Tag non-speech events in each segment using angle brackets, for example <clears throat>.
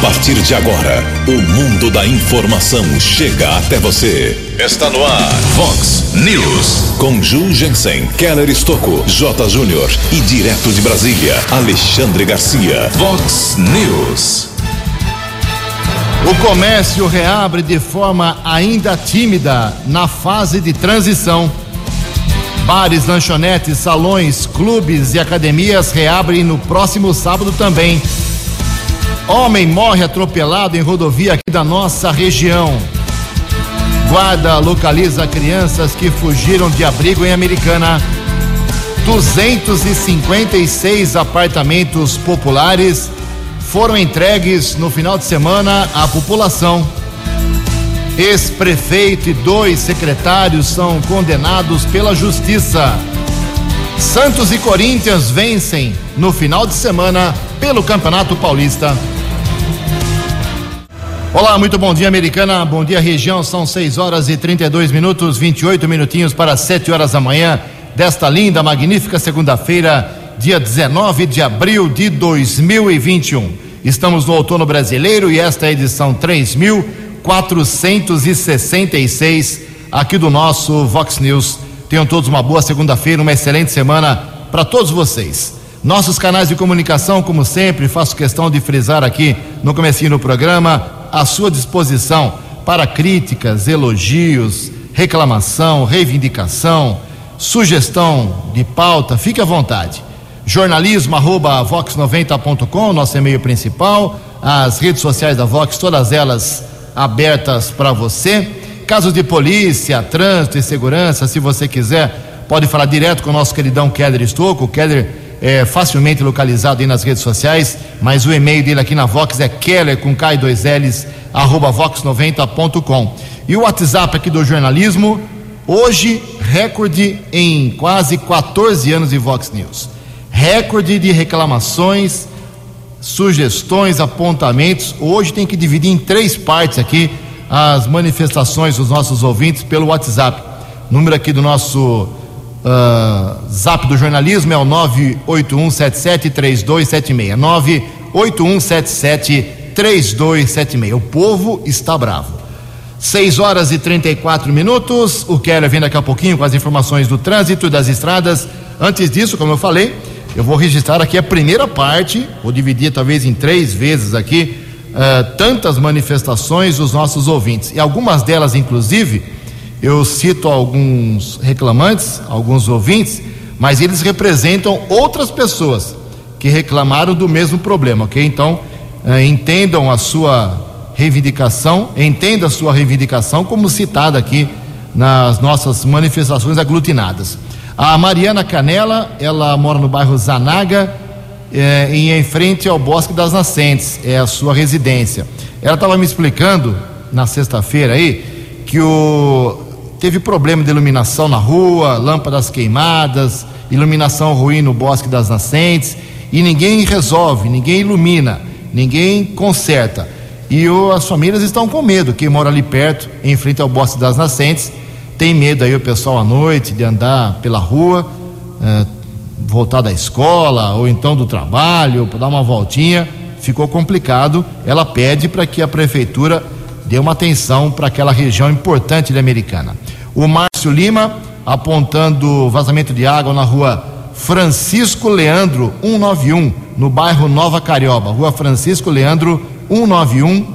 A partir de agora, o mundo da informação chega até você. Está no ar, Fox News. Com Ju Jensen, Keller Estocco, J. Júnior e direto de Brasília, Alexandre Garcia. Fox News. O comércio reabre de forma ainda tímida na fase de transição. Bares, lanchonetes, salões, clubes e academias reabrem no próximo sábado também. Homem morre atropelado em rodovia aqui da nossa região. Guarda localiza crianças que fugiram de abrigo em Americana. 256 apartamentos populares foram entregues no final de semana à população. Ex-prefeito e dois secretários são condenados pela justiça. Santos e Corinthians vencem no final de semana pelo Campeonato Paulista. Olá, muito bom dia, Americana. Bom dia, região. São 6 horas e 32 minutos, 28 minutinhos para 7 horas da manhã desta linda, magnífica segunda-feira, dia 19 de abril de 2021. Estamos no outono brasileiro e esta é a edição 3466 aqui do nosso Vox News. Tenham todos uma boa segunda-feira, uma excelente semana para todos vocês. Nossos canais de comunicação, como sempre, faço questão de frisar aqui no comecinho do programa, à sua disposição para críticas, elogios, reclamação, reivindicação, sugestão de pauta, fique à vontade. Jornalismo arroba vox90.com, nosso e-mail principal, as redes sociais da Vox, todas elas abertas para você. Casos de polícia, trânsito e segurança, se você quiser, pode falar direto com o nosso queridão Keller Estocco. O Keller é facilmente localizado aí nas redes sociais, mas o e-mail dele aqui na Vox é keller com K e dois L's, arroba vox90.com. E o WhatsApp aqui do jornalismo, hoje, recorde em quase 14 anos de Vox News. Recorde de reclamações, sugestões, apontamentos. Hoje tem que dividir em três partes aqui as manifestações dos nossos ouvintes pelo WhatsApp. Número aqui do nosso Uh, zap do jornalismo é o 981773276. 981773276. O povo está bravo. 6 horas e 34 minutos. O Keller vem daqui a pouquinho com as informações do trânsito e das estradas. Antes disso, como eu falei, eu vou registrar aqui a primeira parte, vou dividir talvez em três vezes aqui, uh, tantas manifestações dos nossos ouvintes. E algumas delas, inclusive eu cito alguns reclamantes, alguns ouvintes, mas eles representam outras pessoas que reclamaram do mesmo problema, ok? Então, eh, entendam a sua reivindicação, entenda a sua reivindicação como citada aqui nas nossas manifestações aglutinadas. A Mariana Canela, ela mora no bairro Zanaga, eh, em frente ao Bosque das Nascentes, é a sua residência. Ela estava me explicando na sexta-feira aí que o teve problema de iluminação na rua, lâmpadas queimadas, iluminação ruim no Bosque das Nascentes, e ninguém resolve, ninguém ilumina, ninguém conserta. E o, as famílias estão com medo, quem mora ali perto, em frente ao Bosque das Nascentes, tem medo aí o pessoal à noite de andar pela rua, eh, voltar da escola ou então do trabalho, dar uma voltinha, ficou complicado. Ela pede para que a prefeitura dê uma atenção para aquela região importante de Americana. O Márcio Lima apontando vazamento de água na rua Francisco Leandro 191, no bairro Nova Carioba. Rua Francisco Leandro 191,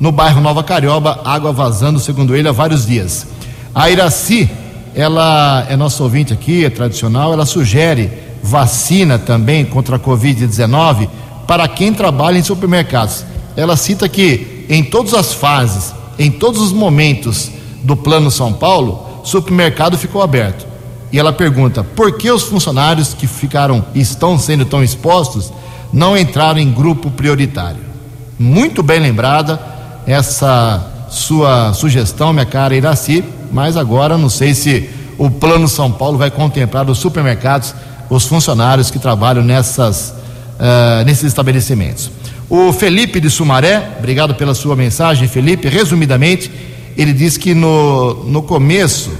no bairro Nova Carioba, água vazando, segundo ele, há vários dias. A Iraci, ela é nosso ouvinte aqui, é tradicional, ela sugere vacina também contra a Covid-19 para quem trabalha em supermercados. Ela cita que em todas as fases, em todos os momentos do Plano São Paulo, supermercado ficou aberto. E ela pergunta: por que os funcionários que ficaram estão sendo tão expostos não entraram em grupo prioritário? Muito bem lembrada essa sua sugestão, minha cara Iraci, mas agora não sei se o Plano São Paulo vai contemplar os supermercados, os funcionários que trabalham nessas, uh, nesses estabelecimentos. O Felipe de Sumaré, obrigado pela sua mensagem, Felipe. Resumidamente, ele diz que no, no começo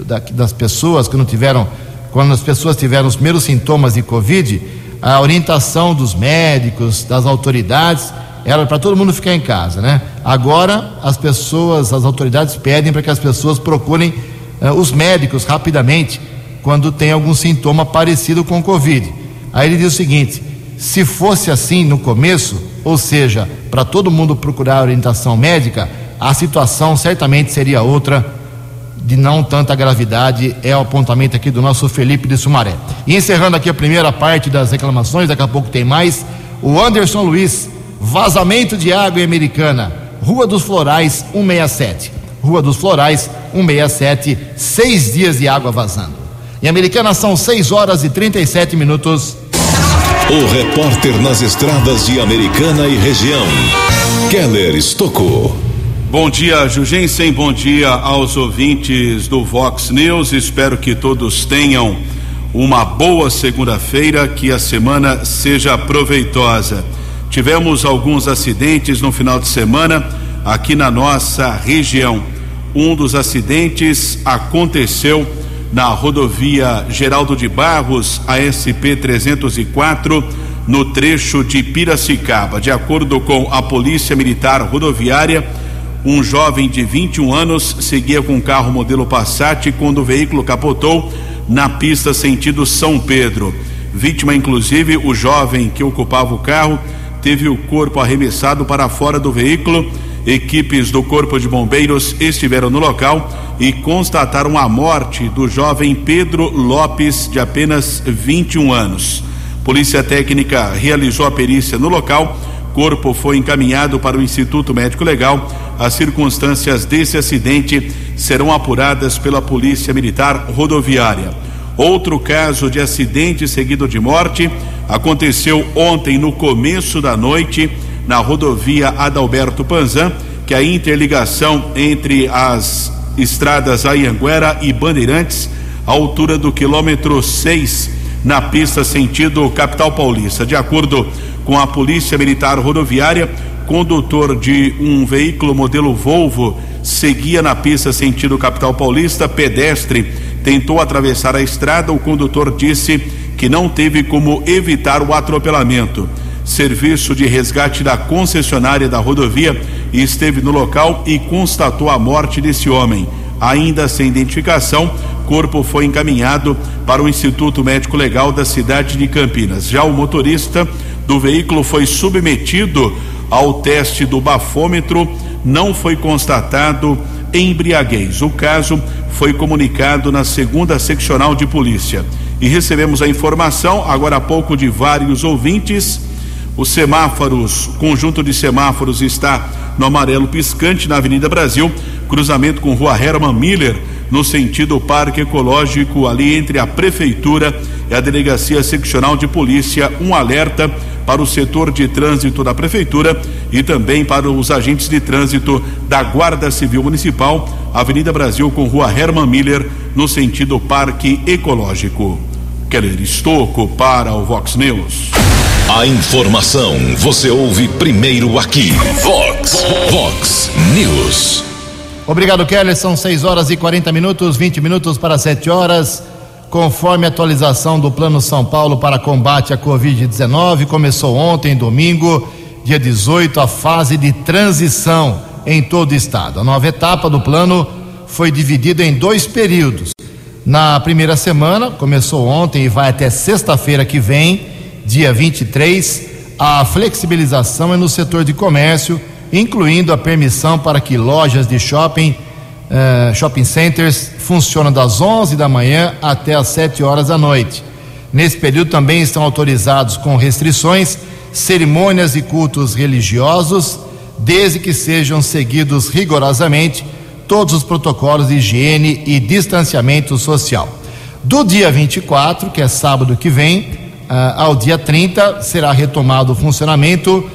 da, das pessoas que não tiveram, quando as pessoas tiveram os primeiros sintomas de Covid, a orientação dos médicos, das autoridades, era para todo mundo ficar em casa, né? Agora as pessoas, as autoridades pedem para que as pessoas procurem uh, os médicos rapidamente quando tem algum sintoma parecido com Covid. Aí ele diz o seguinte: se fosse assim no começo, ou seja, para todo mundo procurar orientação médica, a situação certamente seria outra de não tanta gravidade, é o apontamento aqui do nosso Felipe de Sumaré. E encerrando aqui a primeira parte das reclamações, daqui a pouco tem mais. O Anderson Luiz, vazamento de água em Americana, Rua dos Florais 167. Rua dos Florais 167, seis dias de água vazando. Em Americana são 6 horas e 37 minutos. O repórter nas estradas de Americana e região, Keller Estocou. Bom dia, Jugensen. Bom dia aos ouvintes do Vox News. Espero que todos tenham uma boa segunda-feira, que a semana seja proveitosa. Tivemos alguns acidentes no final de semana aqui na nossa região. Um dos acidentes aconteceu na rodovia Geraldo de Barros, ASP 304, no trecho de Piracicaba. De acordo com a Polícia Militar Rodoviária, um jovem de 21 anos seguia com um carro modelo Passat quando o veículo capotou na pista sentido São Pedro. Vítima, inclusive, o jovem que ocupava o carro, teve o corpo arremessado para fora do veículo. Equipes do Corpo de Bombeiros estiveram no local e constataram a morte do jovem Pedro Lopes, de apenas 21 anos. Polícia Técnica realizou a perícia no local corpo foi encaminhado para o Instituto Médico Legal. As circunstâncias desse acidente serão apuradas pela Polícia Militar Rodoviária. Outro caso de acidente seguido de morte aconteceu ontem no começo da noite na rodovia Adalberto Panzan, que é a interligação entre as estradas Ayanguera e Bandeirantes, à altura do quilômetro 6, na pista sentido capital paulista. De acordo com a Polícia Militar Rodoviária, condutor de um veículo modelo Volvo seguia na pista sentido capital paulista, pedestre tentou atravessar a estrada, o condutor disse que não teve como evitar o atropelamento. Serviço de resgate da concessionária da rodovia esteve no local e constatou a morte desse homem. Ainda sem identificação, corpo foi encaminhado para o Instituto Médico Legal da cidade de Campinas. Já o motorista do veículo foi submetido ao teste do bafômetro, não foi constatado embriaguez. O caso foi comunicado na segunda seccional de polícia. E recebemos a informação, agora há pouco, de vários ouvintes. Os semáforos, conjunto de semáforos está no amarelo piscante na Avenida Brasil, cruzamento com Rua Herman Miller, no sentido Parque Ecológico, ali entre a Prefeitura e a Delegacia Seccional de Polícia. Um alerta para o setor de trânsito da Prefeitura e também para os agentes de trânsito da Guarda Civil Municipal, Avenida Brasil com Rua Herman Miller, no sentido Parque Ecológico. Keller Estocco para o Vox News. A informação você ouve primeiro aqui. Vox, Vox News. Obrigado, Keller. São 6 horas e 40 minutos, 20 minutos para 7 horas. Conforme a atualização do Plano São Paulo para combate à Covid-19, começou ontem, domingo, dia 18, a fase de transição em todo o estado. A nova etapa do plano foi dividida em dois períodos. Na primeira semana, começou ontem e vai até sexta-feira que vem, dia 23, a flexibilização é no setor de comércio, incluindo a permissão para que lojas de shopping uh, shopping centers funcionam das 11 da manhã até as 7 horas da noite. Nesse período também estão autorizados com restrições cerimônias e cultos religiosos, desde que sejam seguidos rigorosamente todos os protocolos de higiene e distanciamento social. Do dia 24, que é sábado que vem, uh, ao dia 30, será retomado o funcionamento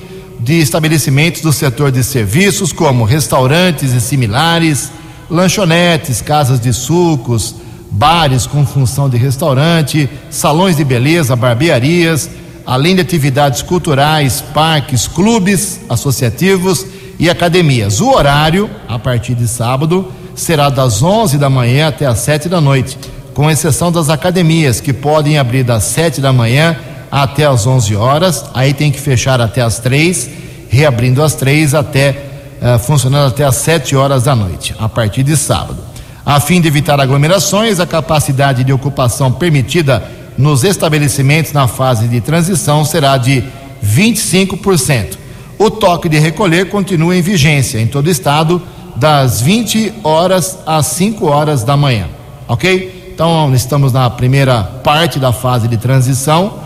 de estabelecimentos do setor de serviços, como restaurantes e similares, lanchonetes, casas de sucos, bares com função de restaurante, salões de beleza, barbearias, além de atividades culturais, parques, clubes associativos e academias. O horário, a partir de sábado, será das 11 da manhã até as 7 da noite, com exceção das academias, que podem abrir das 7 da manhã até as 11 horas, aí tem que fechar até as 3 reabrindo às três até uh, funcionando até às sete horas da noite, a partir de sábado. A fim de evitar aglomerações, a capacidade de ocupação permitida nos estabelecimentos na fase de transição será de 25%. O toque de recolher continua em vigência em todo o estado, das 20 horas às 5 horas da manhã. Ok? Então, estamos na primeira parte da fase de transição.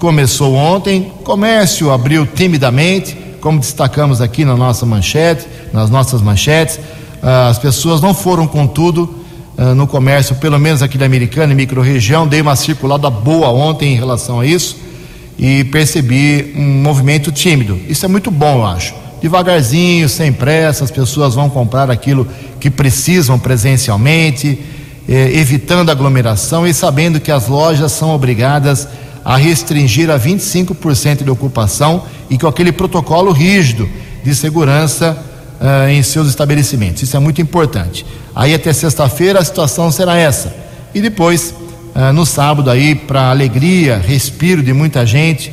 Começou ontem, comércio abriu timidamente, como destacamos aqui na nossa manchete, nas nossas manchetes. Ah, as pessoas não foram com tudo ah, no comércio, pelo menos aqui da Americana e microrregião. Dei uma circulada boa ontem em relação a isso e percebi um movimento tímido. Isso é muito bom, eu acho. Devagarzinho, sem pressa, as pessoas vão comprar aquilo que precisam presencialmente, eh, evitando aglomeração e sabendo que as lojas são obrigadas a restringir a 25% de ocupação e com aquele protocolo rígido de segurança uh, em seus estabelecimentos. Isso é muito importante. Aí até sexta-feira a situação será essa. E depois, uh, no sábado aí, para alegria, respiro de muita gente,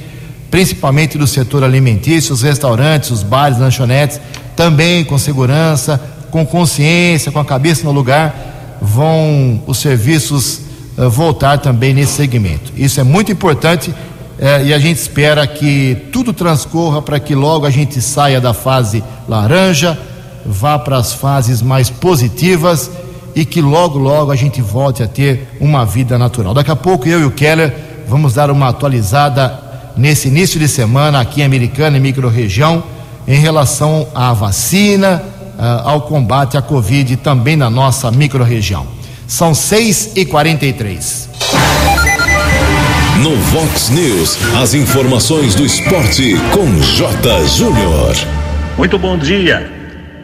principalmente do setor alimentício, os restaurantes, os bares, lanchonetes, também com segurança, com consciência, com a cabeça no lugar, vão os serviços uh, voltar também nesse segmento. Isso é muito importante é, e a gente espera que tudo transcorra para que logo a gente saia da fase laranja, vá para as fases mais positivas e que logo, logo a gente volte a ter uma vida natural. Daqui a pouco eu e o Keller vamos dar uma atualizada nesse início de semana aqui em Americana e microrregião em relação à vacina, uh, ao combate à Covid também na nossa microrregião. São 6 e 43 no Vox News, as informações do esporte com J. Júnior. Muito bom dia.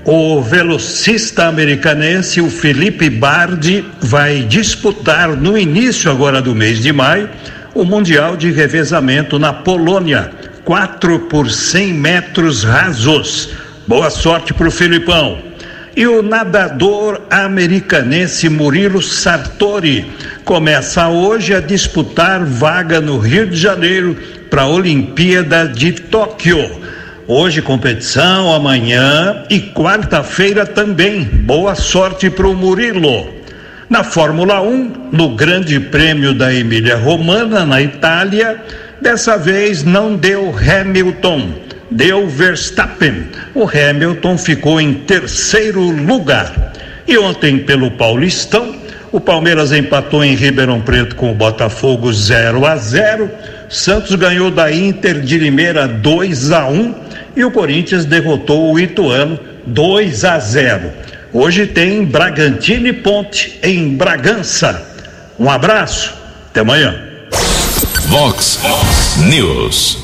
O velocista americanense, o Felipe Bardi, vai disputar no início agora do mês de maio o Mundial de Revezamento na Polônia, 4 por 100 metros rasos. Boa sorte para o Filipão. E o nadador americanense Murilo Sartori começa hoje a disputar vaga no Rio de Janeiro para a Olimpíada de Tóquio. Hoje competição, amanhã e quarta-feira também. Boa sorte para o Murilo. Na Fórmula 1, no Grande Prêmio da Emília Romana, na Itália, dessa vez não deu Hamilton deu Verstappen. O Hamilton ficou em terceiro lugar. E ontem, pelo Paulistão, o Palmeiras empatou em Ribeirão Preto com o Botafogo 0 a 0. Santos ganhou da Inter de Limeira 2 a 1 e o Corinthians derrotou o Ituano 2 a 0. Hoje tem Bragantino e Ponte em Bragança. Um abraço, até amanhã. Vox News.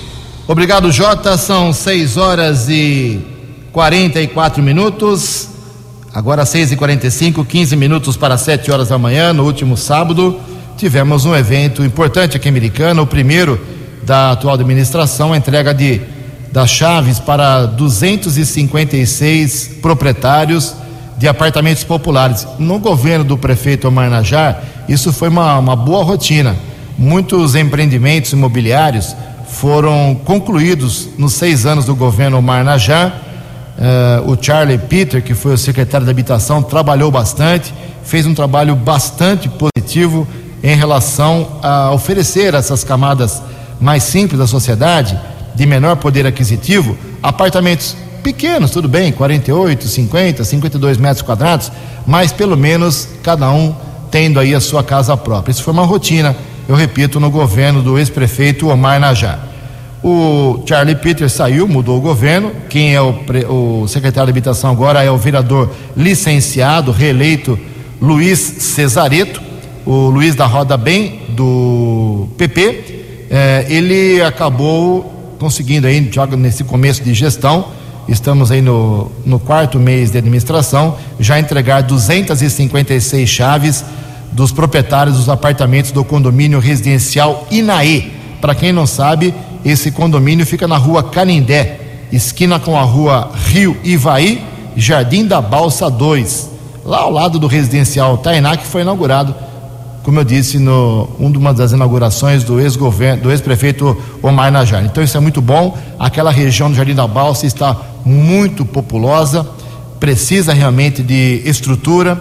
Obrigado, Jota. São 6 horas e 44 minutos. Agora 6 e 45 15 minutos para 7 horas da manhã. No último sábado, tivemos um evento importante aqui em Americana, o primeiro da atual administração, a entrega de das chaves para 256 proprietários de apartamentos populares. No governo do prefeito Omar Najar, isso foi uma, uma boa rotina. Muitos empreendimentos imobiliários foram concluídos nos seis anos do governo Omar Najá. Uh, o Charlie Peter, que foi o secretário da Habitação, trabalhou bastante, fez um trabalho bastante positivo em relação a oferecer a essas camadas mais simples da sociedade, de menor poder aquisitivo, apartamentos pequenos, tudo bem, 48, 50, 52 metros quadrados, mas pelo menos cada um tendo aí a sua casa própria. Isso foi uma rotina eu repito, no governo do ex-prefeito Omar Najar. O Charlie Peter saiu, mudou o governo. Quem é o, o, secretário de Habitação agora é o vereador licenciado, reeleito Luiz Cesareto, o Luiz da Roda Bem, do PP. É, ele acabou conseguindo aí, nesse começo de gestão, estamos aí no, no quarto mês de administração, já entregar 256 chaves dos proprietários dos apartamentos do condomínio residencial Inaê. Para quem não sabe, esse condomínio fica na rua Canindé, esquina com a rua Rio Ivaí, Jardim da Balsa 2, lá ao lado do residencial Tainá, que foi inaugurado como eu disse, no uma das inaugurações do ex-governo, do ex-prefeito Omar Najar. Então isso é muito bom. Aquela região do Jardim da Balsa está muito populosa, precisa realmente de estrutura.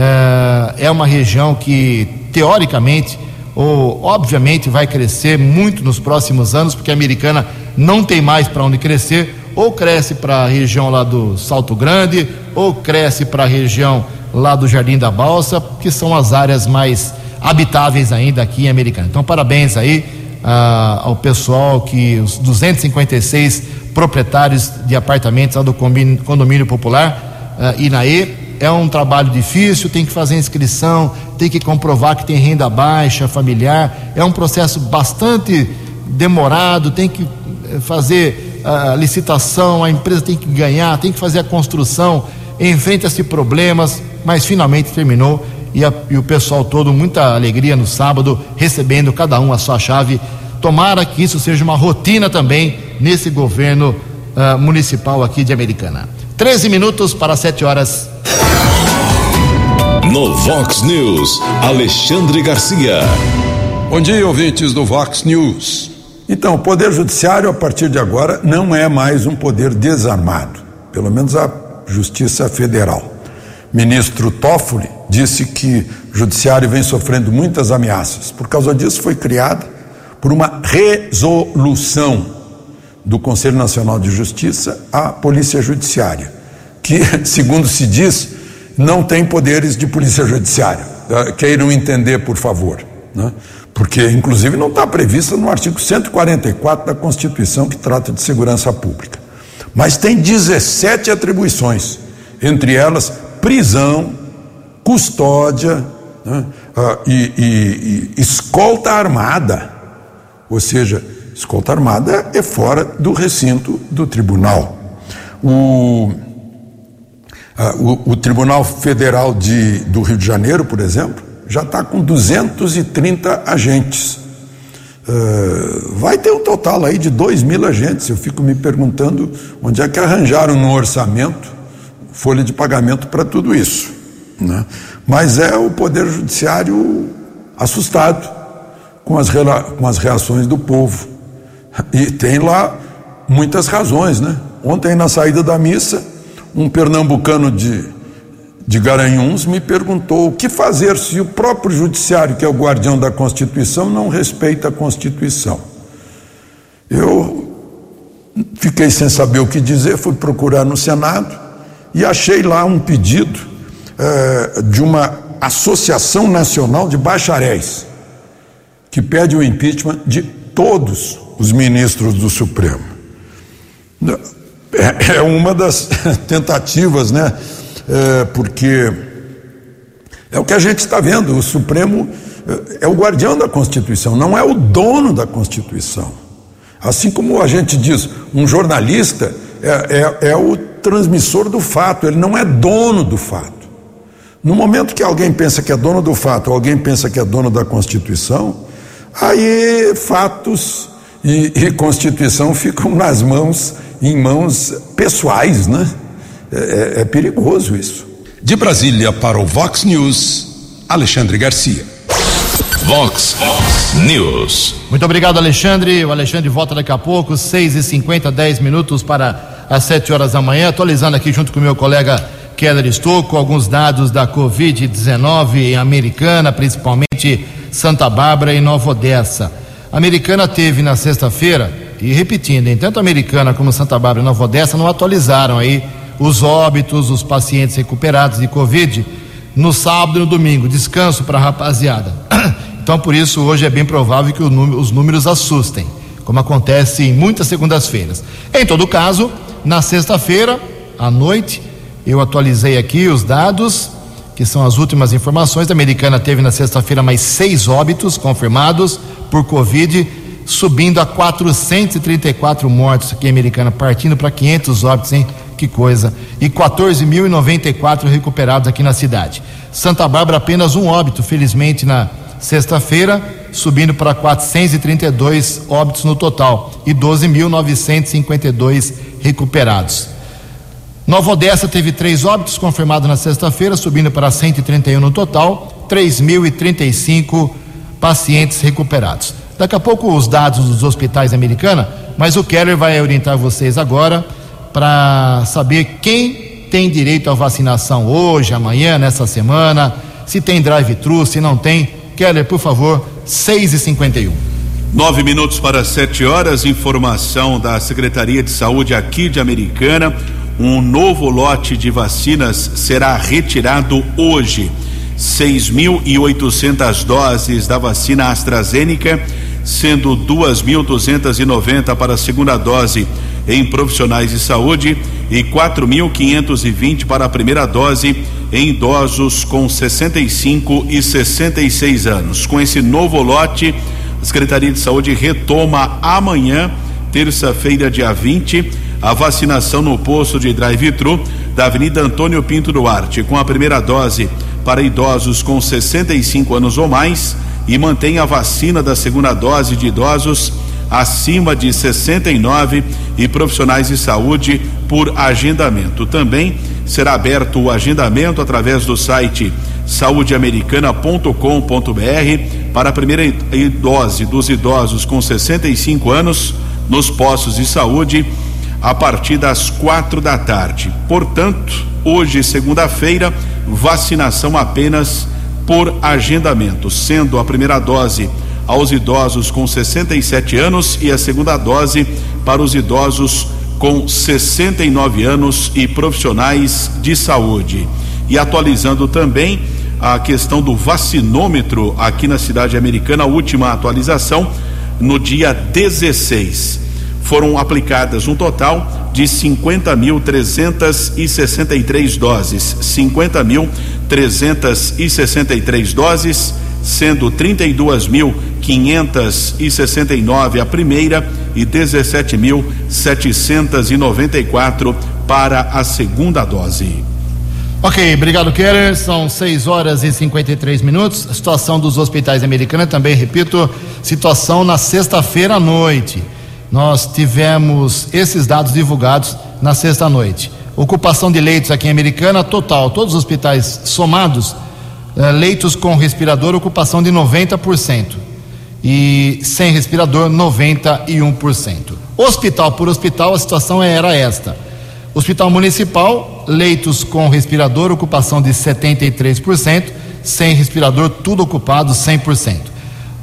É, é uma região que teoricamente ou obviamente vai crescer muito nos próximos anos, porque a americana não tem mais para onde crescer, ou cresce para a região lá do Salto Grande, ou cresce para a região lá do Jardim da Balsa, que são as áreas mais habitáveis ainda aqui em Americana. Então, parabéns aí ah, ao pessoal que os 256 proprietários de apartamentos lá do condomínio popular ah, Inaê é um trabalho difícil, tem que fazer inscrição, tem que comprovar que tem renda baixa, familiar, é um processo bastante demorado, tem que eh, fazer a licitação, a empresa tem que ganhar, tem que fazer a construção, enfrenta-se problemas, mas finalmente terminou e, a, e, o pessoal todo, muita alegria no sábado, recebendo cada um a sua chave. Tomara que isso seja uma rotina também nesse governo uh, municipal aqui de Americana. 13 minutos para 7 horas. No Vox News, Alexandre Garcia. Bom dia, ouvintes do Vox News. Então, o Poder Judiciário, a partir de agora, não é mais um poder desarmado, pelo menos a Justiça Federal. Ministro Toffoli disse que o Judiciário vem sofrendo muitas ameaças. Por causa disso, foi criada por uma resolução do Conselho Nacional de Justiça a Polícia Judiciária, que, <laughs> segundo se diz, não tem poderes de polícia judiciária. Ah, queiram entender, por favor. Né? Porque, inclusive, não está prevista no artigo 144 da Constituição, que trata de segurança pública. Mas tem 17 atribuições, entre elas prisão, custódia né? ah, e, e, e escolta armada. Ou seja, escolta armada é fora do recinto do tribunal. O o, o, Tribunal Federal de, do Rio de Janeiro, por exemplo, já está com 230 agentes. Uh, vai ter um total aí de 2 mil agentes. Eu fico me perguntando onde é que arranjaram no orçamento folha de pagamento para tudo isso. Né? Mas é o Poder Judiciário assustado com as, com as reações do povo. E tem lá muitas razões. Né? Ontem, na saída da missa, um pernambucano de, de Garanhuns me perguntou o que fazer se o próprio judiciário, que é o guardião da Constituição, não respeita a Constituição. Eu fiquei sem saber o que dizer, fui procurar no Senado e achei lá um pedido eh, de uma Associação Nacional de Bacharéis, que pede o impeachment de todos os ministros do Supremo. É, é uma das <laughs> tentativas, né? É, porque é o que a gente está vendo: o Supremo é, é o guardião da Constituição, não é o dono da Constituição. Assim como a gente diz, um jornalista é, é, é o transmissor do fato, ele não é dono do fato. No momento que alguém pensa que é dono do fato, ou alguém pensa que é dono da Constituição, aí fatos e, e Constituição ficam <laughs> nas mãos em mãos pessoais, né? É, é, é perigoso isso. De Brasília para o Vox News, Alexandre Garcia. Vox News. Muito obrigado, Alexandre. O Alexandre volta daqui a pouco, 6 e 50 10 minutos para as 7 horas da manhã. Atualizando aqui junto com o meu colega Keller Estouco, alguns dados da Covid-19 em Americana, principalmente Santa Bárbara e Nova Odessa. A Americana teve na sexta-feira e repetindo, em tanto Americana como Santa Bárbara e Nova Odessa não atualizaram aí os óbitos, os pacientes recuperados de Covid no sábado e no domingo. Descanso para a rapaziada. <clears throat> Então, por isso, hoje é bem provável que os números assustem, como acontece em muitas segundas-feiras. Em todo caso, na sexta-feira, à noite, eu atualizei aqui os dados, que são as últimas informações. A americana teve na sexta-feira mais seis óbitos confirmados por Covid subindo a 434 mortos aqui em Americana, partindo para 500 óbitos, hein? Que coisa. E 14.094 recuperados aqui na cidade. Santa Bárbara apenas um óbito, felizmente, na sexta-feira, subindo para 432 óbitos no total e 12.952 recuperados. Nova Odessa teve três óbitos confirmados na sexta-feira, subindo para 131 no total, 3.035 pacientes recuperados. Daqui a pouco os dados dos hospitais americana, mas o Keller vai orientar vocês agora para saber quem tem direito à vacinação hoje, amanhã, nessa semana, se tem drive-thru, se não tem. Keller, por favor, 6 e 51 Nove minutos para sete horas, informação da Secretaria de Saúde aqui de Americana. Um novo lote de vacinas será retirado hoje. 6.800 doses da vacina AstraZeneca, sendo 2.290 para a segunda dose em profissionais de saúde e 4.520 para a primeira dose em idosos com 65 e 66 anos. Com esse novo lote, a Secretaria de Saúde retoma amanhã, terça-feira, dia 20, a vacinação no posto de drive-thru da Avenida Antônio Pinto Duarte, com a primeira dose para idosos com 65 anos ou mais e mantém a vacina da segunda dose de idosos acima de 69 e profissionais de saúde por agendamento. Também será aberto o agendamento através do site saudeamericana.com.br para a primeira dose dos idosos com 65 anos nos postos de saúde a partir das quatro da tarde. Portanto, hoje, segunda-feira, vacinação apenas por agendamento, sendo a primeira dose aos idosos com 67 anos e a segunda dose para os idosos com 69 anos e profissionais de saúde. E atualizando também a questão do vacinômetro aqui na cidade americana, a última atualização no dia 16. Foram aplicadas um total de 50.363 doses. 50.363 doses, sendo 32.569 a primeira e 17.794 para a segunda dose. Ok, obrigado, Keller. São 6 horas e 53 minutos. A situação dos hospitais americanos, também repito, situação na sexta-feira à noite. Nós tivemos esses dados divulgados na sexta-noite. Ocupação de leitos aqui em Americana, total, todos os hospitais somados, eh, leitos com respirador, ocupação de 90%. E sem respirador, 91%. Hospital por hospital, a situação era esta Hospital Municipal, leitos com respirador, ocupação de 73%, sem respirador, tudo ocupado 100%. Uh,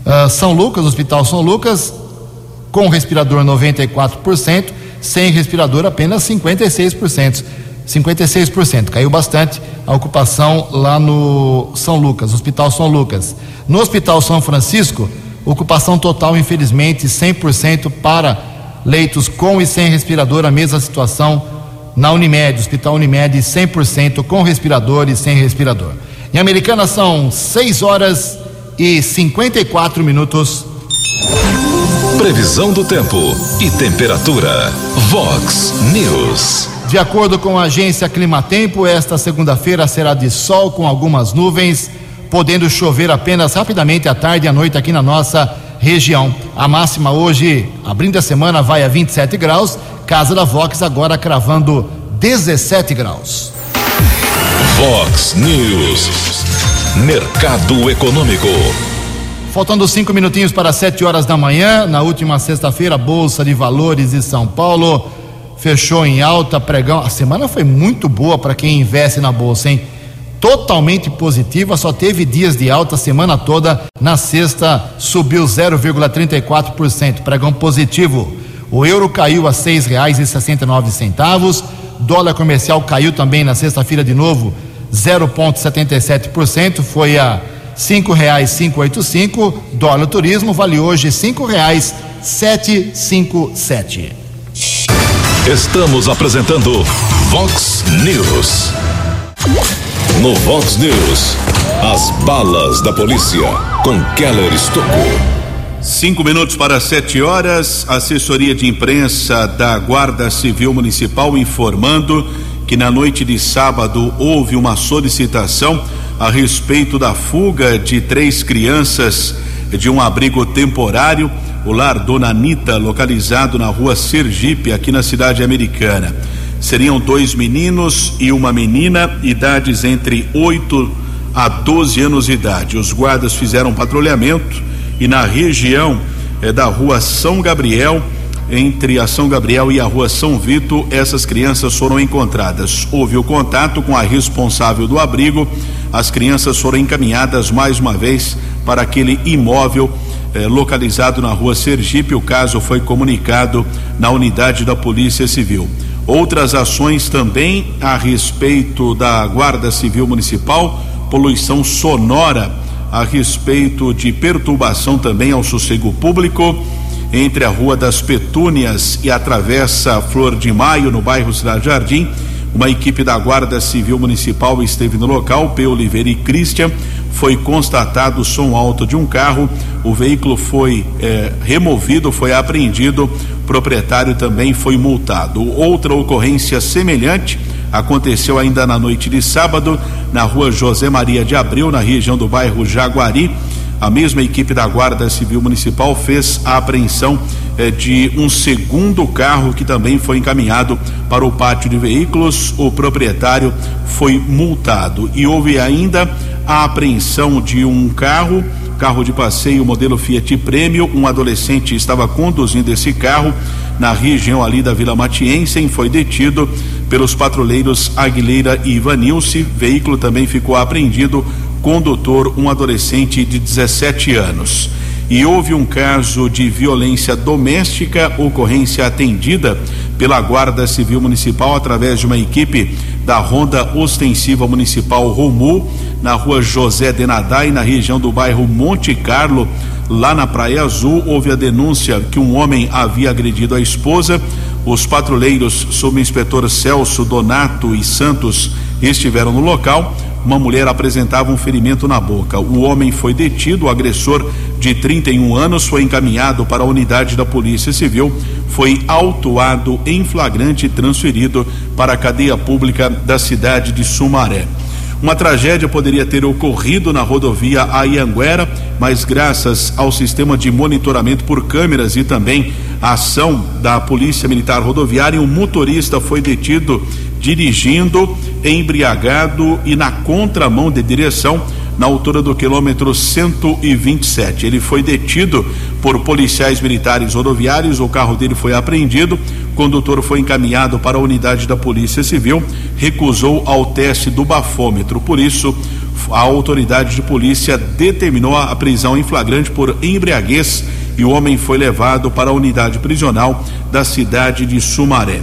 ah, São Lucas, Hospital São Lucas, com respirador 94%, sem respirador apenas 56%. 56%, caiu bastante a ocupação lá no São Lucas, Hospital São Lucas. No Hospital São Francisco, ocupação total, infelizmente, 100% para leitos com e sem respirador, a mesma situação na Unimed, Hospital Unimed 100% com respirador e sem respirador. Em Americana são 6 horas e 54 minutos. Previsão do tempo e temperatura. Vox News. De acordo com a agência Climatempo, esta segunda-feira será de sol com algumas nuvens, podendo chover apenas rapidamente à tarde e à noite aqui na nossa região. A máxima hoje, abrindo a semana, vai a 27 graus Casa da Vox agora cravando 17 graus. Vox News. Mercado Econômico. Faltando cinco minutinhos para sete horas da manhã, na última sexta-feira, a Bolsa de Valores de São Paulo fechou em alta, pregão. A semana foi muito boa para quem investe na Bolsa, hein? Totalmente positiva, só teve dias de alta a semana toda. Na sexta, subiu 0,34%, pregão positivo. O euro caiu a nove centavos. Dólar comercial caiu também na sexta-feira de novo 0,77%, foi a cinco reais cinco oito cinco. Dólar turismo vale hoje cinco reais sete cinco sete. Estamos apresentando Vox News. No Vox News, as balas da polícia com Keller Estocou. Cinco minutos para sete horas, assessoria de imprensa da Guarda Civil Municipal informando que na noite de sábado houve uma solicitação a respeito da fuga de três crianças de um abrigo temporário, o lar Dona Anitta, localizado na rua Sergipe, aqui na cidade americana. Seriam dois meninos e uma menina, idades entre 8 a 12 anos de idade. Os guardas fizeram patrulhamento e na região é, da rua São Gabriel, entre a São Gabriel e a rua São Vito, essas crianças foram encontradas. Houve o contato com a responsável do abrigo, as crianças foram encaminhadas mais uma vez para aquele imóvel eh, localizado na rua Sergipe. O caso foi comunicado na unidade da Polícia Civil. Outras ações também a respeito da Guarda Civil Municipal, poluição sonora a respeito de perturbação também ao sossego público entre a Rua das Petúnias e a Travessa Flor de Maio, no bairro Cidade Jardim. Uma equipe da Guarda Civil Municipal esteve no local, P. Oliveira e Christian. Foi constatado o som alto de um carro. O veículo foi eh, removido, foi apreendido. O proprietário também foi multado. Outra ocorrência semelhante aconteceu ainda na noite de sábado, na rua José Maria de Abreu, na região do bairro Jaguari. A mesma equipe da Guarda Civil Municipal fez a apreensão eh, de um segundo carro que também foi encaminhado para o pátio de veículos. O proprietário foi multado. E houve ainda a apreensão de um carro, carro de passeio modelo Fiat Prêmio. Um adolescente estava conduzindo esse carro na região ali da Vila Matiense, foi detido pelos patrulheiros Aguilera e Ivanilce. Veículo também ficou apreendido condutor, um adolescente de 17 anos. E houve um caso de violência doméstica, ocorrência atendida pela Guarda Civil Municipal através de uma equipe da Ronda Ostensiva Municipal Romu, na rua José Denadai, na região do bairro Monte Carlo, lá na Praia Azul. Houve a denúncia que um homem havia agredido a esposa. Os patrulheiros, sob o inspetor Celso Donato e Santos, estiveram no local uma mulher apresentava um ferimento na boca. O homem foi detido, o agressor de 31 anos foi encaminhado para a unidade da Polícia Civil, foi autuado em flagrante e transferido para a cadeia pública da cidade de Sumaré. Uma tragédia poderia ter ocorrido na rodovia Ayanguera, mas graças ao sistema de monitoramento por câmeras e também a ação da Polícia Militar Rodoviária, um motorista foi detido dirigindo embriagado e na contramão de direção na altura do quilômetro 127. Ele foi detido por policiais militares rodoviários, o carro dele foi apreendido, o condutor foi encaminhado para a unidade da Polícia Civil, recusou ao teste do bafômetro. Por isso, a autoridade de polícia determinou a prisão em flagrante por embriaguez e o homem foi levado para a unidade prisional da cidade de Sumaré.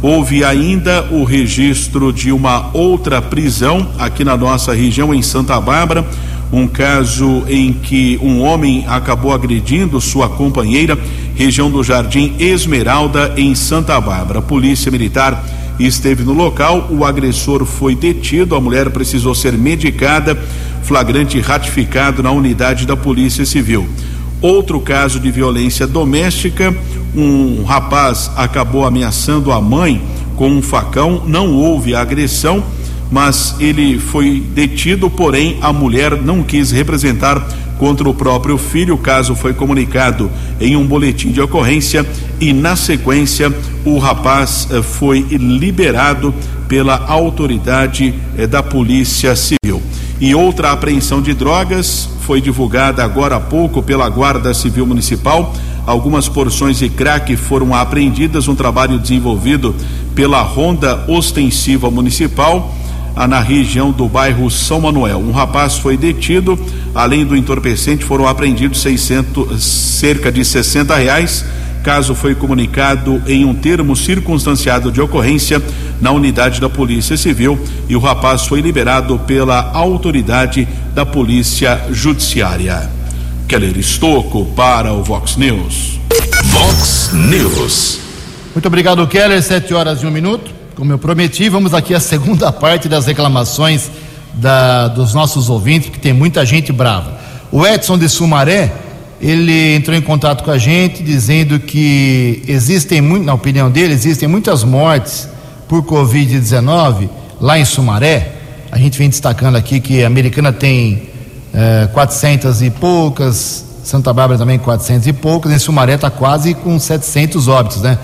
Houve ainda o registro de uma outra prisão aqui na nossa região, em Santa Bárbara, um caso em que um homem acabou agredindo sua companheira, região do Jardim Esmeralda, em Santa Bárbara. A Polícia Militar esteve no local, o agressor foi detido, a mulher precisou ser medicada, flagrante ratificado na unidade da Polícia Civil. Outro caso de violência doméstica, um rapaz acabou ameaçando a mãe com um facão, não houve agressão, mas ele foi detido, porém a mulher não quis representar contra o próprio filho. O caso foi comunicado em um boletim de ocorrência e, na sequência, o rapaz eh, foi liberado pela autoridade eh, da Polícia Civil. E outra apreensão de drogas foi divulgada agora há pouco pela Guarda Civil Municipal. Algumas porções de crack foram apreendidas, um trabalho desenvolvido pela Ronda Ostensiva Municipal na região do bairro São Manuel. Um rapaz foi detido, além do entorpecente, foram apreendidos 600, cerca de 60 reais caso foi comunicado em um termo circunstanciado de ocorrência na unidade da Polícia Civil e o rapaz foi liberado pela autoridade da Polícia Judiciária. Keller Estocco para o Vox News. Vox News. Muito obrigado, Keller. Sete horas e um minuto. Como eu prometi, vamos aqui à segunda <laughs> parte das reclamações da, dos nossos ouvintes, que tem muita gente brava. O Edson de Sumaré ele entrou em contato com a gente dizendo que existem, na opinião dele, existem muitas mortes por Covid-19 lá em Sumaré. A gente vem destacando aqui que a Americana tem é, eh, 400 e poucas, Santa Bárbara também 400 e poucas, em Sumaré está quase com 700 óbitos, né?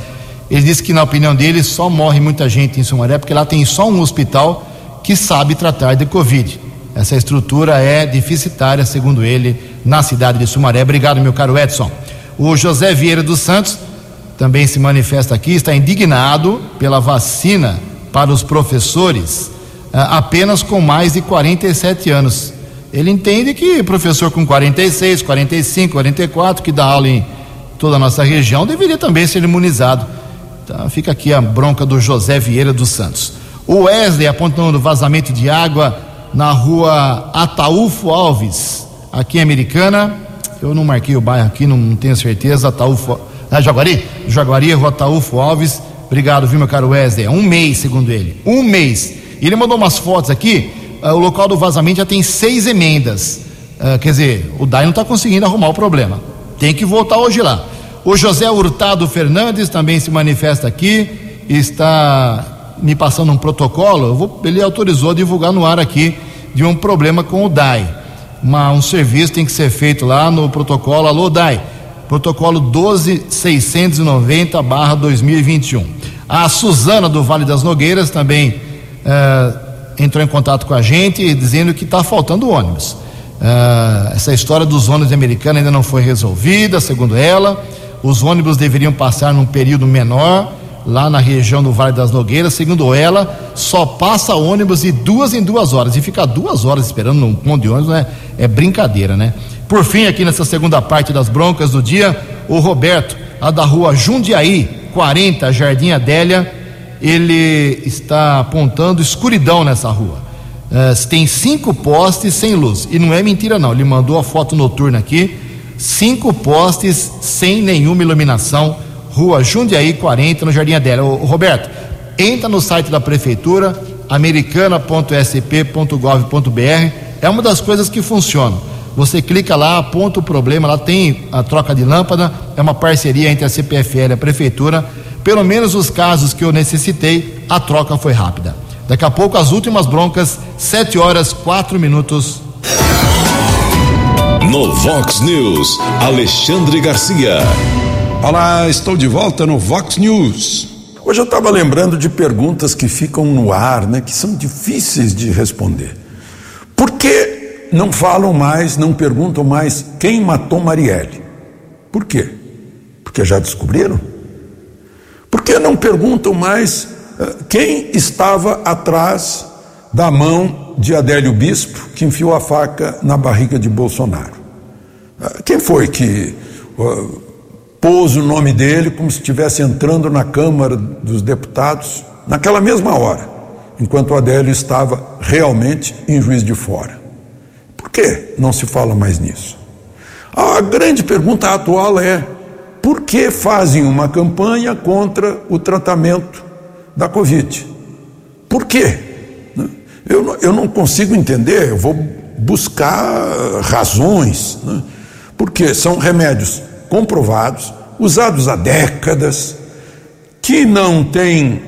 Ele disse que, na opinião dele, só morre muita gente em Sumaré porque lá tem só um hospital que sabe tratar de Covid. Essa estrutura é deficitária, segundo ele, na cidade de Sumaré. Obrigado, meu caro Edson. O José Vieira dos Santos também se manifesta aqui, está indignado pela vacina para os professores ah, apenas com mais de 47 anos. Ele entende que professor com 46, 45, 44, que dá aula em toda a nossa região, deveria também ser imunizado. Então fica aqui a bronca do José Vieira dos Santos. O Wesley apontando vazamento de água na rua Ataúfo Alves, aqui em Americana. Eu não marquei o bairro aqui, não, tenho certeza. Ataúfo. Ah, Jaguari? Jaguari, rua Ataúfo Alves. Obrigado, viu, meu caro Wesley? Um mês, segundo ele. Um mês. E ele mandou umas fotos aqui. Uh, o local do vazamento já tem seis emendas. Uh, quer dizer, o DAI não está conseguindo arrumar o problema. Tem que voltar hoje lá. O José Hurtado Fernandes também se manifesta aqui. Está me passando um protocolo, vou, ele autorizou a divulgar no ar aqui de um problema com o DAI. Uma, um serviço tem que ser feito lá no protocolo, alô DAI, protocolo 12690 barra 2021. A Suzana do Vale das Nogueiras também eh, entrou em contato com a gente dizendo que está faltando ônibus. Eh, essa história dos ônibus americanos ainda não foi resolvida, segundo ela. Os ônibus deveriam passar num período menor lá na região do Vale das Nogueiras. Segundo ela, só passa ônibus de duas em duas horas. E ficar duas horas esperando um monte de ônibus é, é brincadeira, né? Por fim, aqui nessa segunda parte das broncas do dia, o Roberto, lá da rua Jundiaí, 40, Jardim Adélia, ele está apontando escuridão nessa rua. É, tem cinco postes sem luz. E não é mentira, não. Ele mandou a foto noturna aqui. Cinco postes sem nenhuma iluminação Rua Jundiaí 40, no Jardim Adélia. Ô, Roberto, entra no site da prefeitura, americana.sp.gov.br, é uma das coisas que funcionam. Você clica lá, aponta o problema, lá tem a troca de lâmpada, é uma parceria entre a CPFL e a prefeitura. Pelo menos os casos que eu necessitei, a troca foi rápida. Daqui a pouco as últimas broncas, 7 horas 4 minutos. No Vox News, Alexandre Garcia. Olá, estou de volta no Vox News. Hoje eu estava lembrando de perguntas que ficam no ar, né, que são difíceis de responder. Por que não falam mais, não perguntam mais quem matou Marielle? Por quê? Porque já descobriram? Por que não perguntam mais uh, quem estava atrás da mão de Adélio Bispo que enfiou a faca na barriga de Bolsonaro? Uh, quem foi que uh, pôs o nome dele como se estivesse entrando na Câmara dos Deputados naquela mesma hora, enquanto o Adélio estava realmente em Juiz de Fora. Por que não se fala mais nisso? A grande pergunta atual é: por que fazem uma campanha contra o tratamento da Covid? Por quê? Eu, eu não consigo entender, eu vou buscar razões, né? porque são remédios comprovados, usados há décadas, que não têm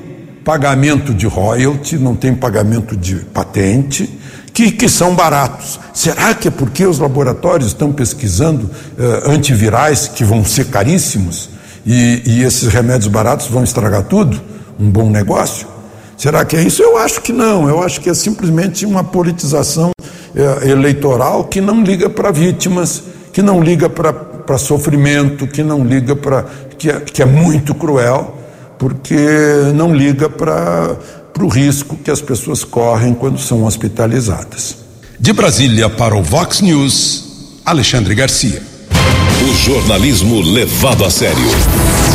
pagamento de royalty, não tem pagamento de patente, que, que são baratos. Será que é porque os laboratórios estão pesquisando uh, antivirais que vão ser caríssimos e, e esses remédios baratos vão estragar tudo? Um bom negócio? Será que é isso? Eu acho que não. Eu acho que é simplesmente uma politização uh, eleitoral que não liga para vítimas, que não liga para para sofrimento, que não liga para. Que, é, que é muito cruel, porque não liga para o risco que as pessoas correm quando são hospitalizadas. De Brasília para o Vox News, Alexandre Garcia. O jornalismo levado a sério.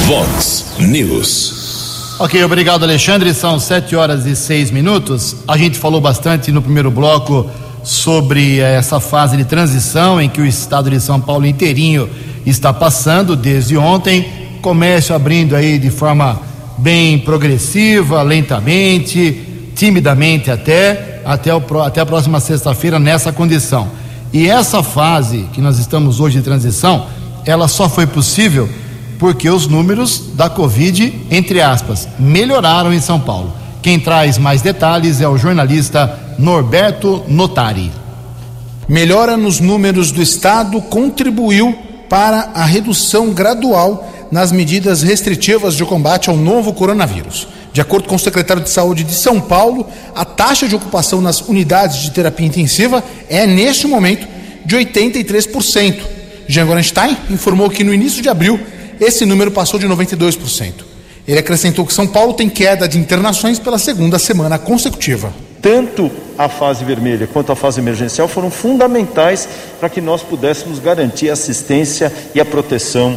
Vox News. Ok, obrigado, Alexandre. São sete horas e seis minutos. A gente falou bastante no primeiro bloco sobre essa fase de transição em que o estado de São Paulo inteirinho está passando desde ontem. Comércio abrindo aí de forma bem progressiva, lentamente, timidamente até, até, o, até a próxima sexta-feira nessa condição. E essa fase que nós estamos hoje de transição, ela só foi possível porque os números da Covid, entre aspas, melhoraram em São Paulo. Quem traz mais detalhes é o jornalista Norberto Notari. Melhora nos números do estado contribuiu para a redução gradual nas medidas restritivas de combate ao novo coronavírus. De acordo com o secretário de Saúde de São Paulo, a taxa de ocupação nas unidades de terapia intensiva é, neste momento, de 83%. Jean Gorenstein informou que no início de abril esse número passou de 92%. Ele acrescentou que São Paulo tem queda de internações pela segunda semana consecutiva. Tanto a fase vermelha quanto a fase emergencial foram fundamentais para que nós pudéssemos garantir a assistência e a proteção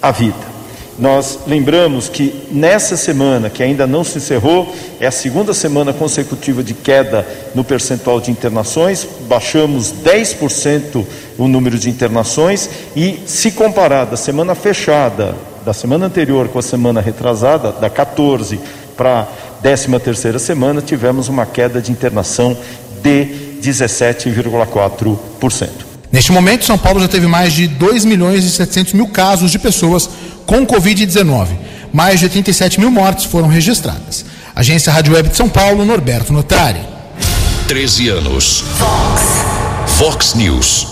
à vida. Nós lembramos que nessa semana, que ainda não se encerrou, é a segunda semana consecutiva de queda no percentual de internações, baixamos 10% o número de internações e, se comparar da semana fechada, da semana anterior com a semana retrasada, da 14 para a 13 terceira semana, tivemos uma queda de internação de 17,4%. Neste momento, São Paulo já teve mais de 2 milhões e 700 mil casos de pessoas com Covid-19. Mais de 87 mil mortes foram registradas. Agência Rádio Web de São Paulo, Norberto Notari. 13 anos. Fox. Fox News.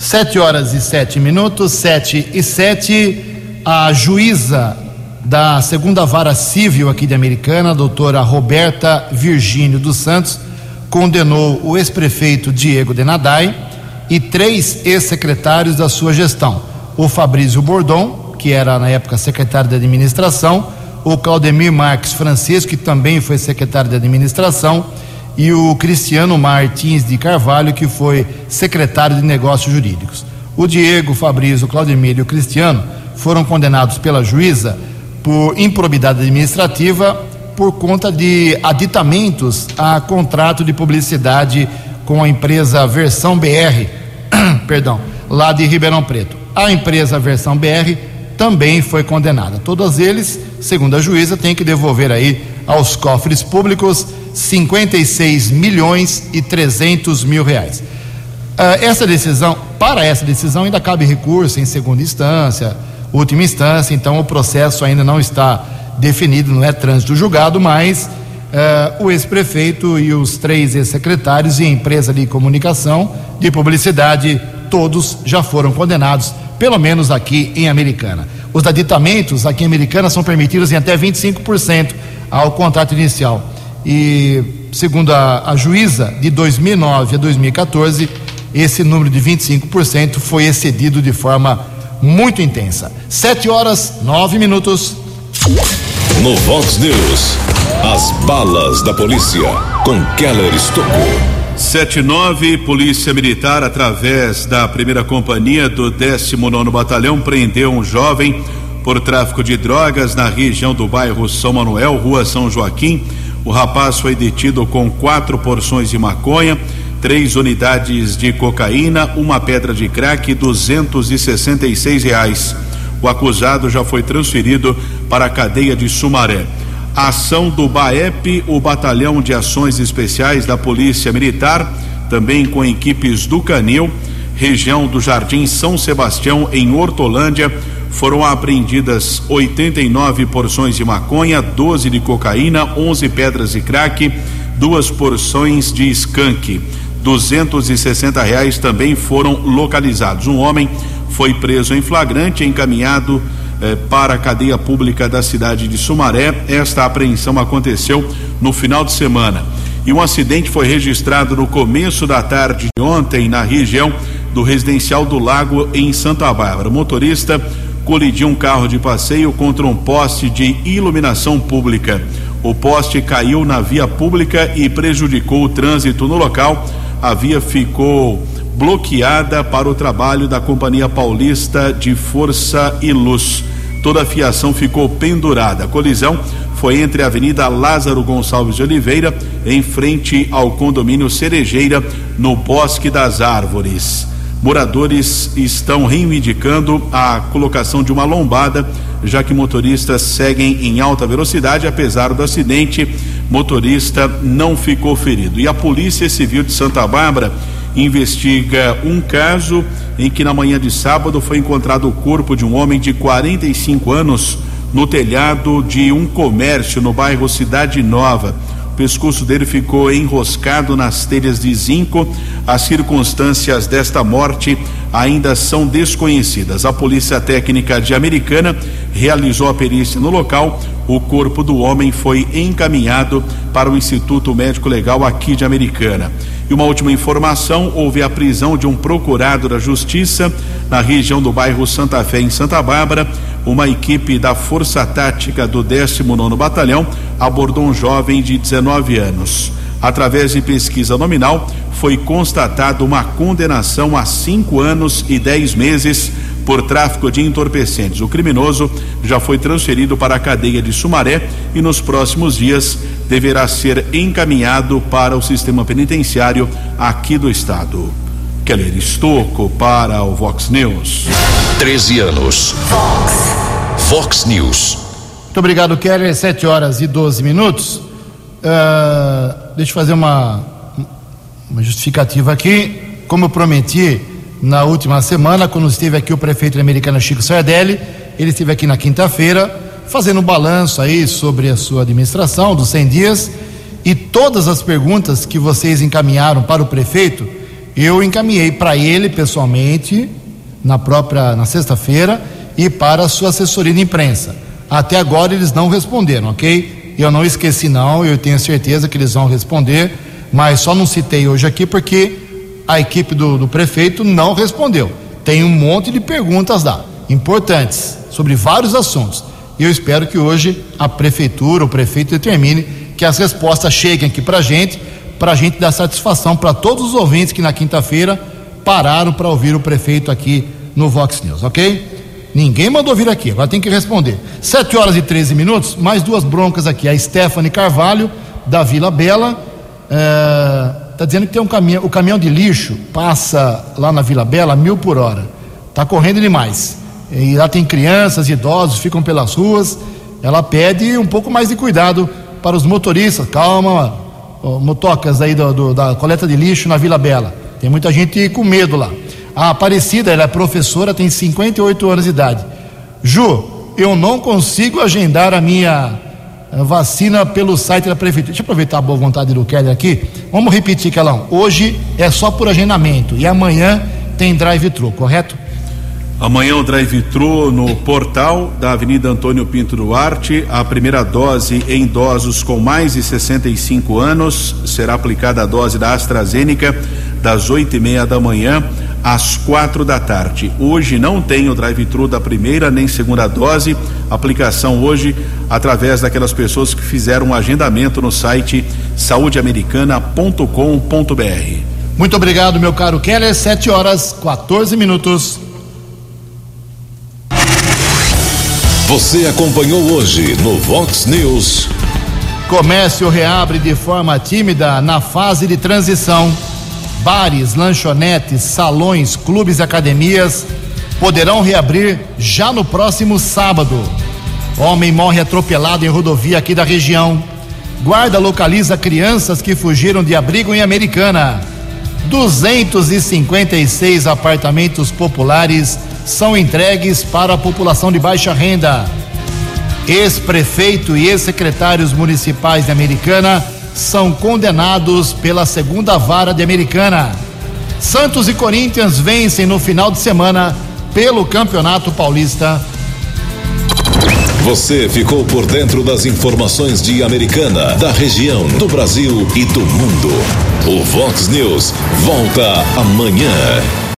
7 horas e 7 minutos, 7 e 7. A juíza da segunda vara civil aqui de Americana, a doutora Roberta Virgínio dos Santos, condenou o ex-prefeito Diego Denadai e três ex-secretários da sua gestão: o Fabrício Bordon, que era na época secretário de administração, o Claudemir Marques Francisco, que também foi secretário de administração, e o Cristiano Martins de Carvalho, que foi secretário de negócios jurídicos. O Diego, o Fabrício, o Claudemir e o Cristiano foram condenados pela juíza por improbidade administrativa por conta de aditamentos a contrato de publicidade com a empresa Versão BR, <clears throat> perdão, lá de Ribeirão Preto. A empresa Versão BR também foi condenada. Todos eles, segundo a juíza, têm que devolver aí aos cofres públicos 56 milhões e 300 mil reais. Uh, essa decisão, para essa decisão ainda cabe recurso em segunda instância, última instância, então o processo ainda não está definido, não é trânsito julgado, mas uh, o ex-prefeito e os três ex-secretários e a empresa de comunicação, de publicidade, todos já foram condenados, pelo menos aqui em Americana. Os aditamentos aqui em Americana são permitidos em até 25% ao contrato inicial. E, segundo a, a juíza, de 2009 a 2014, esse número de 25% foi excedido de forma muito intensa. Sete horas, nove minutos. No Vox News, as balas da polícia com Keller Estocou. 79, Polícia Militar, através da primeira companhia do 19 Batalhão, prendeu um jovem por tráfico de drogas na região do bairro São Manuel, Rua São Joaquim. O rapaz foi detido com quatro porções de maconha três unidades de cocaína, uma pedra de crack e 266 reais. O acusado já foi transferido para a cadeia de Sumaré. A ação do BAEP, o Batalhão de Ações Especiais da Polícia Militar, também com equipes do Canil, região do Jardim São Sebastião, em Hortolândia, foram apreendidas 89 porções de maconha, 12 de cocaína, 11 pedras de crack, duas porções de skunk. 260 reais também foram localizados. Um homem foi preso em flagrante, encaminhado eh, para a cadeia pública da cidade de Sumaré. Esta apreensão aconteceu no final de semana. E um acidente foi registrado no começo da tarde de ontem na região do residencial do Lago em Santa Bárbara. O motorista colidiu um carro de passeio contra um poste de iluminação pública. O poste caiu na via pública e prejudicou o trânsito no local a via ficou bloqueada para o trabalho da Companhia Paulista de Força e Luz. Toda a fiação ficou pendurada. A colisão foi entre a Avenida Lázaro Gonçalves de Oliveira, em frente ao condomínio Cerejeira, no Bosque das Árvores. Moradores estão reivindicando a colocação de uma lombada, já que motoristas seguem em alta velocidade, apesar do acidente motorista não ficou ferido. E a Polícia Civil de Santa Bárbara investiga um caso em que na manhã de sábado foi encontrado o corpo de um homem de 45 anos no telhado de um comércio no bairro Cidade Nova. Pescoço dele ficou enroscado nas telhas de zinco. As circunstâncias desta morte ainda são desconhecidas. A Polícia Técnica de Americana realizou a perícia no local. O corpo do homem foi encaminhado para o Instituto Médico Legal aqui de Americana. E uma última informação: houve a prisão de um procurado da Justiça na região do bairro Santa Fé, em Santa Bárbara. Uma equipe da Força Tática do 19 Batalhão abordou um jovem de 19 anos. Através de pesquisa nominal, foi constatada uma condenação a cinco anos e dez meses por tráfico de entorpecentes. O criminoso já foi transferido para a cadeia de Sumaré e nos próximos dias deverá ser encaminhado para o sistema penitenciário aqui do estado. Keller Estocco para o Vox News. 13 anos. Vox. Vox News. Muito obrigado, Keller. 7 horas e 12 minutos. Uh, deixa eu fazer uma, uma justificativa aqui. Como eu prometi na última semana, quando esteve aqui o prefeito americano Chico Sardelli, ele esteve aqui na quinta-feira fazendo um balanço aí sobre a sua administração dos 100 dias e todas as perguntas que vocês encaminharam para o prefeito, eu encaminhei para ele pessoalmente na própria na sexta-feira e para a sua assessoria de imprensa. Até agora eles não responderam, ok? Eu não esqueci não, eu tenho certeza que eles vão responder, mas só não citei hoje aqui porque a equipe do, do prefeito não respondeu. Tem um monte de perguntas lá, importantes, sobre vários assuntos. E eu espero que hoje a prefeitura, o prefeito determine que as respostas cheguem aqui para a gente, para a gente dar satisfação para todos os ouvintes que na quinta-feira pararam para ouvir o prefeito aqui no Vox News, ok? Ninguém mandou vir aqui, agora tem que responder. 7 horas e 13 minutos, mais duas broncas aqui. A Stephanie Carvalho, da Vila Bela, está é, dizendo que tem um caminhão, o caminhão de lixo passa lá na Vila Bela mil por hora. Está correndo demais. E lá tem crianças, idosos, ficam pelas ruas. Ela pede um pouco mais de cuidado para os motoristas. Calma, motocas aí do, do, da coleta de lixo na Vila Bela. Tem muita gente com medo lá. A Aparecida, ela é professora, tem 58 anos de idade. Ju, eu não consigo agendar a minha eh, vacina pelo site da prefeitura. Deixa eu aproveitar a boa vontade do Kelly aqui. Vamos repetir, Calão. Hoje é só por agendamento e amanhã tem drive-thru, correto? Amanhã o drive-thru no portal da Avenida Antônio Pinto Duarte. A primeira dose em idosos com mais de 65 anos será aplicada a dose da AstraZeneca das oito e meia da manhã às quatro da tarde. Hoje não tem o drive-thru da primeira nem segunda dose. Aplicação hoje através daquelas pessoas que fizeram um agendamento no site saudeamericana.com.br. Muito obrigado, meu caro Keller. 7 horas 14 minutos. Você acompanhou hoje no Vox News. Comércio reabre de forma tímida na fase de transição. Bares, lanchonetes, salões, clubes e academias poderão reabrir já no próximo sábado. Homem morre atropelado em rodovia aqui da região. Guarda localiza crianças que fugiram de abrigo em Americana. 256 apartamentos populares são entregues para a população de baixa renda. Ex-prefeito e ex-secretários municipais de Americana são condenados pela segunda vara de Americana. Santos e Corinthians vencem no final de semana pelo Campeonato Paulista. Você ficou por dentro das informações de Americana, da região, do Brasil e do mundo. O Vox News volta amanhã.